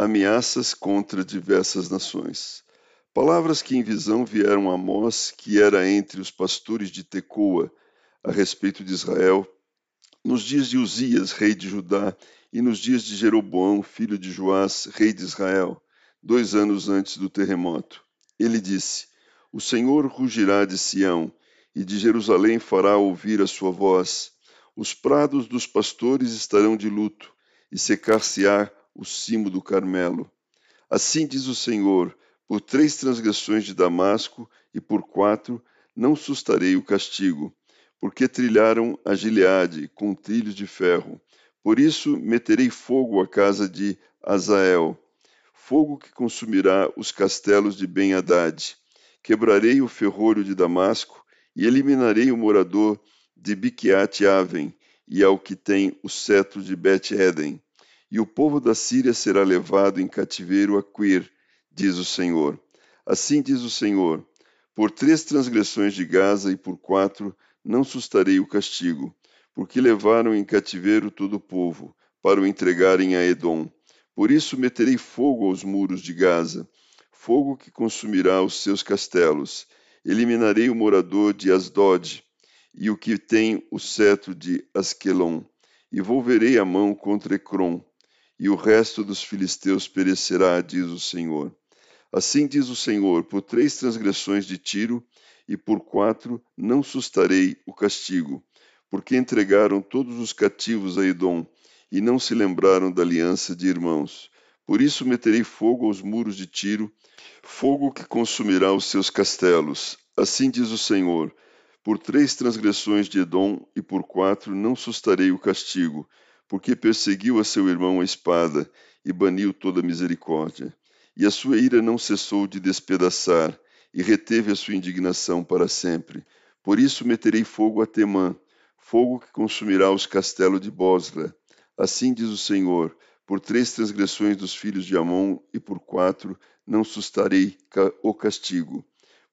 Ameaças contra diversas nações. Palavras que em visão vieram a Amós, que era entre os pastores de Tecoa, a respeito de Israel, nos dias de Uzias, rei de Judá, e nos dias de Jeroboão, filho de Joás, rei de Israel, dois anos antes do terremoto. Ele disse: O Senhor rugirá de Sião, e de Jerusalém fará ouvir a sua voz. Os prados dos pastores estarão de luto, e secar-se-á o cimo do Carmelo. Assim diz o Senhor: por três transgressões de Damasco e por quatro não sustarei o castigo, porque trilharam a Gileade com trilhos de ferro. Por isso meterei fogo à casa de Azael, fogo que consumirá os castelos de Ben-Hadad. Quebrarei o ferrolho de Damasco e eliminarei o morador de Biquiate-Aven e ao que tem o cetro de Bet-Eden e o povo da Síria será levado em cativeiro a Quir, diz o Senhor. Assim diz o Senhor: Por três transgressões de Gaza e por quatro não sustarei o castigo, porque levaram em cativeiro todo o povo, para o entregarem a Edom. Por isso meterei fogo aos muros de Gaza, fogo que consumirá os seus castelos. Eliminarei o morador de Asdod e o que tem o cetro de Asquelon, e volverei a mão contra Ecrom, e o resto dos filisteus perecerá, diz o Senhor. Assim diz o Senhor: por três transgressões de Tiro e por quatro não sustarei o castigo, porque entregaram todos os cativos a Edom e não se lembraram da aliança de irmãos. Por isso meterei fogo aos muros de Tiro, fogo que consumirá os seus castelos. Assim diz o Senhor: por três transgressões de Edom e por quatro não sustarei o castigo, porque perseguiu a seu irmão a espada e baniu toda misericórdia. E a sua ira não cessou de despedaçar, e reteve a sua indignação para sempre. Por isso meterei fogo a Temã, fogo que consumirá os castelos de Bosra. Assim diz o Senhor: por três transgressões dos filhos de Amon e por quatro não sustarei o castigo,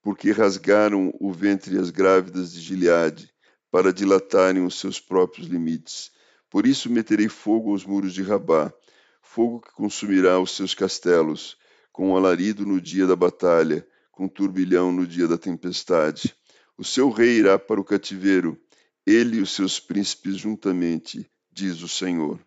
porque rasgaram o ventre as grávidas de Gileade, para dilatarem os seus próprios limites por isso meterei fogo aos muros de Rabá, fogo que consumirá os seus castelos, com alarido no dia da batalha, com turbilhão no dia da tempestade. O seu rei irá para o cativeiro, ele e os seus príncipes juntamente, diz o Senhor.